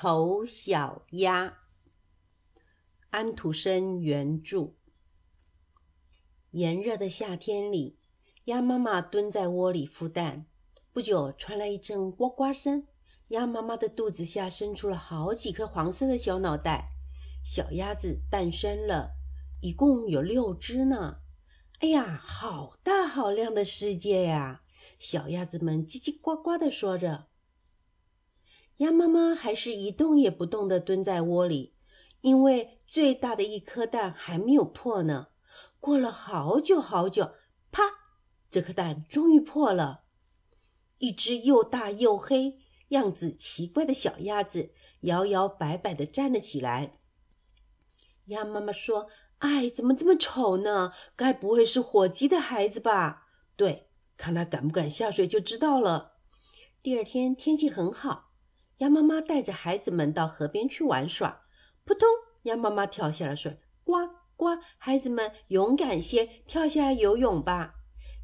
丑小鸭，安徒生原著。炎热的夏天里，鸭妈妈蹲在窝里孵蛋。不久，传来一阵呱呱声，鸭妈妈的肚子下伸出了好几颗黄色的小脑袋，小鸭子诞生了，一共有六只呢。哎呀，好大好亮的世界呀！小鸭子们叽叽呱呱地说着。鸭妈妈还是一动也不动地蹲在窝里，因为最大的一颗蛋还没有破呢。过了好久好久，啪！这颗蛋终于破了。一只又大又黑、样子奇怪的小鸭子摇摇摆摆地站了起来。鸭妈妈说：“哎，怎么这么丑呢？该不会是火鸡的孩子吧？”对，看它敢不敢下水就知道了。第二天天气很好。鸭妈妈带着孩子们到河边去玩耍，扑通！鸭妈妈跳下了水，呱呱！孩子们勇敢些，跳下游泳吧。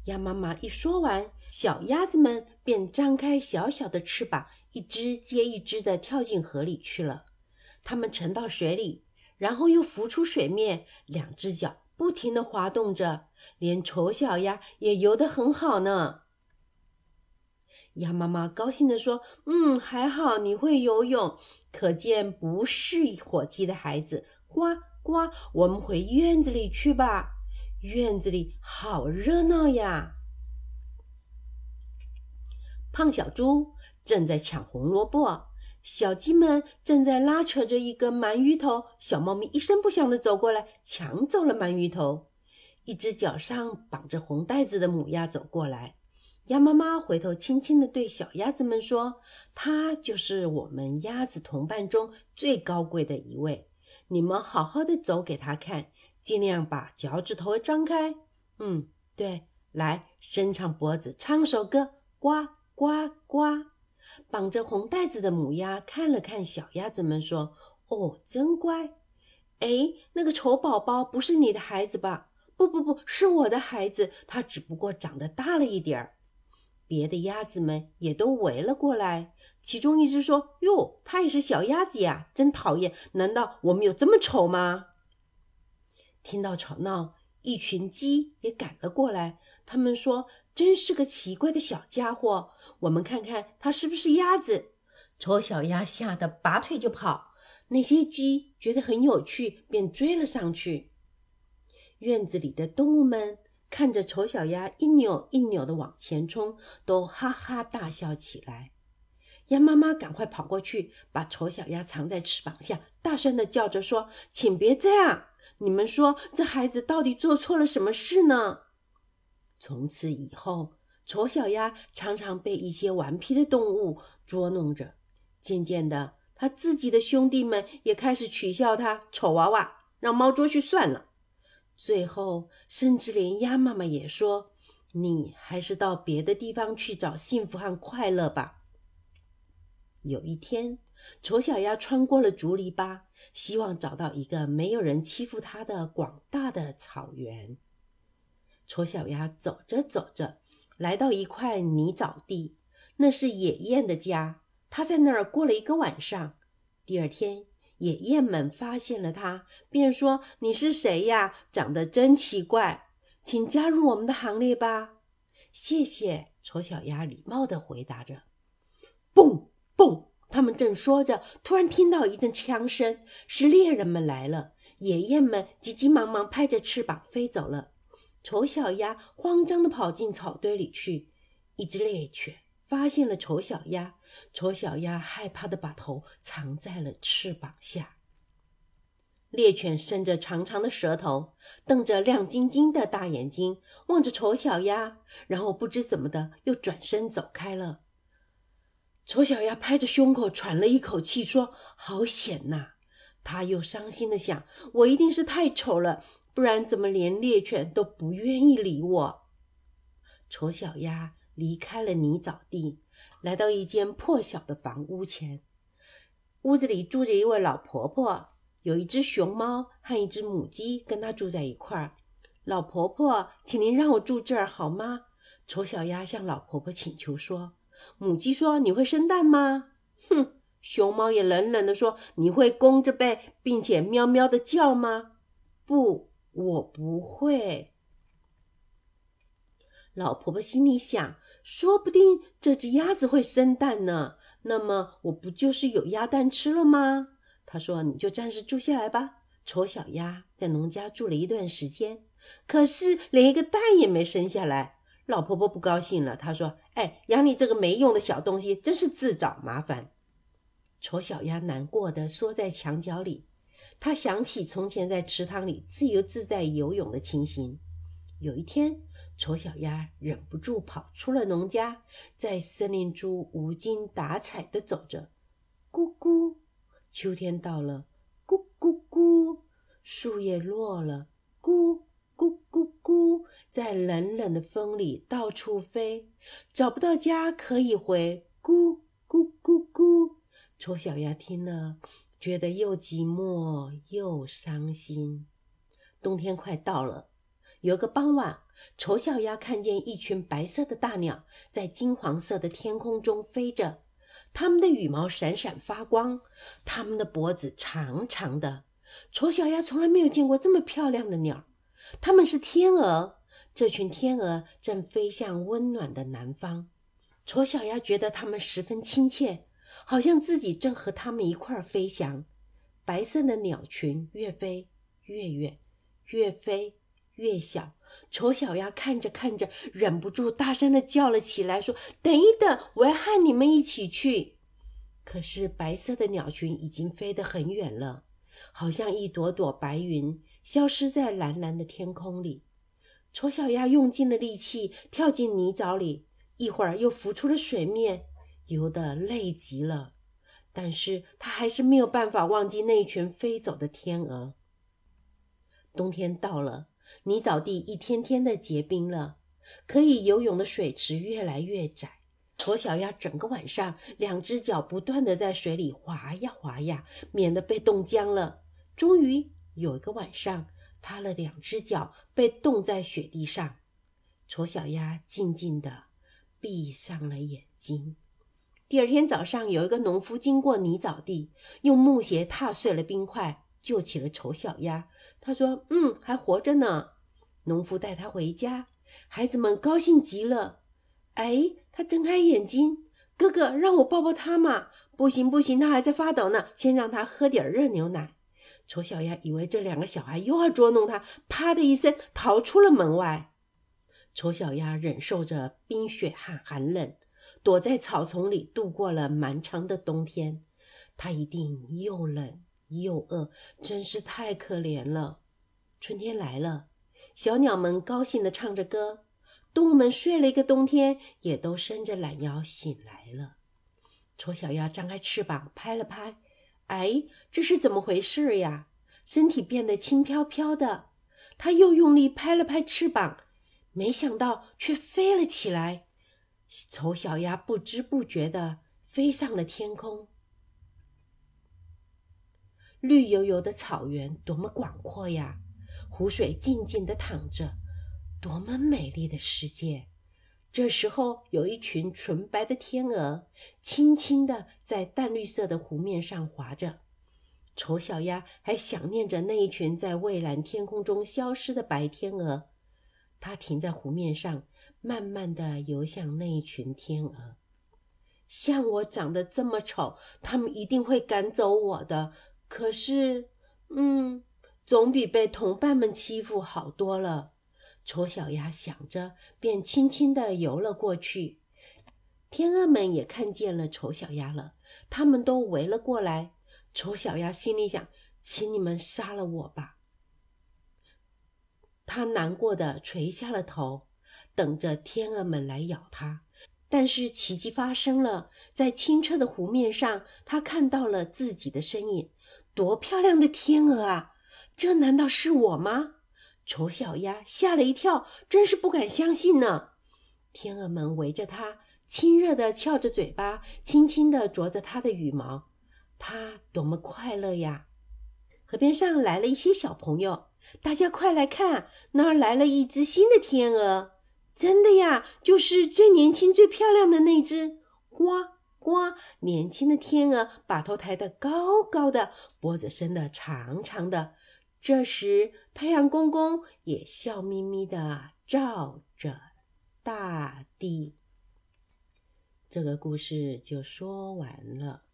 鸭妈妈一说完，小鸭子们便张开小小的翅膀，一只接一只的跳进河里去了。它们沉到水里，然后又浮出水面，两只脚不停地滑动着，连丑小鸭也游得很好呢。鸭妈妈高兴地说：“嗯，还好你会游泳，可见不是火鸡的孩子。呱呱，我们回院子里去吧。院子里好热闹呀！”胖小猪正在抢红萝卜，小鸡们正在拉扯着一个鳗鱼头。小猫咪一声不响地走过来，抢走了鳗鱼头。一只脚上绑着红带子的母鸭走过来。鸭妈妈回头，轻轻地对小鸭子们说：“它就是我们鸭子同伴中最高贵的一位。你们好好的走给它看，尽量把脚趾头张开。嗯，对，来，伸长脖子，唱首歌，呱呱呱。”绑着红带子的母鸭看了看小鸭子们，说：“哦，真乖。哎，那个丑宝宝不是你的孩子吧？不不不，是我的孩子，他只不过长得大了一点儿。”别的鸭子们也都围了过来，其中一只说：“哟，它也是小鸭子呀，真讨厌！难道我们有这么丑吗？”听到吵闹，一群鸡也赶了过来。他们说：“真是个奇怪的小家伙，我们看看它是不是鸭子。”丑小鸭吓得拔腿就跑，那些鸡觉得很有趣，便追了上去。院子里的动物们。看着丑小鸭一扭一扭的往前冲，都哈哈大笑起来。鸭妈妈赶快跑过去，把丑小鸭藏在翅膀下，大声的叫着说：“请别这样！你们说这孩子到底做错了什么事呢？”从此以后，丑小鸭常常被一些顽皮的动物捉弄着。渐渐的，他自己的兄弟们也开始取笑他：“丑娃娃，让猫捉去算了。”最后，甚至连鸭妈妈也说：“你还是到别的地方去找幸福和快乐吧。”有一天，丑小鸭穿过了竹篱笆，希望找到一个没有人欺负它的广大的草原。丑小鸭走着走着，来到一块泥沼地，那是野雁的家。它在那儿过了一个晚上。第二天。野雁们发现了它，便说：“你是谁呀？长得真奇怪，请加入我们的行列吧。”谢谢，丑小鸭礼貌地回答着。蹦蹦，他们正说着，突然听到一阵枪声，是猎人们来了。野雁们急急忙忙拍着翅膀飞走了。丑小鸭慌张地跑进草堆里去。一只猎犬发现了丑小鸭。丑小鸭害怕的把头藏在了翅膀下。猎犬伸着长长的舌头，瞪着亮晶晶的大眼睛望着丑小鸭，然后不知怎么的又转身走开了。丑小鸭拍着胸口喘了一口气，说：“好险呐！”他又伤心的想：“我一定是太丑了，不然怎么连猎犬都不愿意理我？”丑小鸭离开了泥沼地。来到一间破小的房屋前，屋子里住着一位老婆婆，有一只熊猫和一只母鸡跟她住在一块儿。老婆婆，请您让我住这儿好吗？丑小鸭向老婆婆请求说。母鸡说：“你会生蛋吗？”哼，熊猫也冷冷地说：“你会弓着背，并且喵喵的叫吗？”“不，我不会。”老婆婆心里想：“说不定这只鸭子会生蛋呢，那么我不就是有鸭蛋吃了吗？”她说：“你就暂时住下来吧。”丑小鸭在农家住了一段时间，可是连一个蛋也没生下来。老婆婆不高兴了，她说：“哎，养你这个没用的小东西，真是自找麻烦。”丑小鸭难过的缩在墙角里，他想起从前在池塘里自由自在游泳的情形。有一天，丑小鸭忍不住跑出了农家，在森林中无精打采的走着。咕咕，秋天到了，咕咕咕，树叶落了，咕。咕咕咕，在冷冷的风里到处飞，找不到家可以回。咕咕咕咕，丑小鸭听了，觉得又寂寞又伤心。冬天快到了，有个傍晚，丑小鸭看见一群白色的大鸟在金黄色的天空中飞着，它们的羽毛闪闪发光，它们的脖子长长的。丑小鸭从来没有见过这么漂亮的鸟。它们是天鹅，这群天鹅正飞向温暖的南方。丑小鸭觉得它们十分亲切，好像自己正和它们一块儿飞翔。白色的鸟群越飞越远，越飞越小。丑小鸭看着看着，忍不住大声的叫了起来，说：“等一等，我要和你们一起去。”可是白色的鸟群已经飞得很远了，好像一朵朵白云。消失在蓝蓝的天空里，丑小鸭用尽了力气跳进泥沼里，一会儿又浮出了水面，游得累极了。但是它还是没有办法忘记那群飞走的天鹅。冬天到了，泥沼地一天天的结冰了，可以游泳的水池越来越窄。丑小鸭整个晚上，两只脚不断的在水里滑呀滑呀，免得被冻僵了。终于。有一个晚上，它的两只脚被冻在雪地上。丑小鸭静静地闭上了眼睛。第二天早上，有一个农夫经过泥沼地，用木鞋踏碎了冰块，救起了丑小鸭。他说：“嗯，还活着呢。”农夫带他回家，孩子们高兴极了。哎，他睁开眼睛，哥哥，让我抱抱他嘛！不行不行，他还在发抖呢，先让他喝点热牛奶。丑小鸭以为这两个小孩又要捉弄他，啪的一声逃出了门外。丑小鸭忍受着冰雪和寒冷，躲在草丛里度过了漫长的冬天。它一定又冷又饿，真是太可怜了。春天来了，小鸟们高兴地唱着歌，动物们睡了一个冬天，也都伸着懒腰醒来了。丑小鸭张开翅膀，拍了拍。哎，这是怎么回事呀？身体变得轻飘飘的，他又用力拍了拍翅膀，没想到却飞了起来。丑小鸭不知不觉地飞上了天空。绿油油的草原多么广阔呀！湖水静静地淌着，多么美丽的世界！这时候，有一群纯白的天鹅，轻轻地在淡绿色的湖面上划着。丑小鸭还想念着那一群在蔚蓝天空中消失的白天鹅。它停在湖面上，慢慢地游向那一群天鹅。像我长得这么丑，它们一定会赶走我的。可是，嗯，总比被同伴们欺负好多了。丑小鸭想着，便轻轻地游了过去。天鹅们也看见了丑小鸭了，他们都围了过来。丑小鸭心里想：“请你们杀了我吧！”它难过的垂下了头，等着天鹅们来咬它。但是奇迹发生了，在清澈的湖面上，它看到了自己的身影。多漂亮的天鹅啊！这难道是我吗？丑小鸭吓了一跳，真是不敢相信呢。天鹅们围着它，亲热地翘着嘴巴，轻轻地啄着它的羽毛。它多么快乐呀！河边上来了一些小朋友，大家快来看，那儿来了一只新的天鹅。真的呀，就是最年轻、最漂亮的那只。呱呱！年轻的天鹅把头抬得高高的，脖子伸得长长的。这时，太阳公公也笑眯眯地照着大地。这个故事就说完了。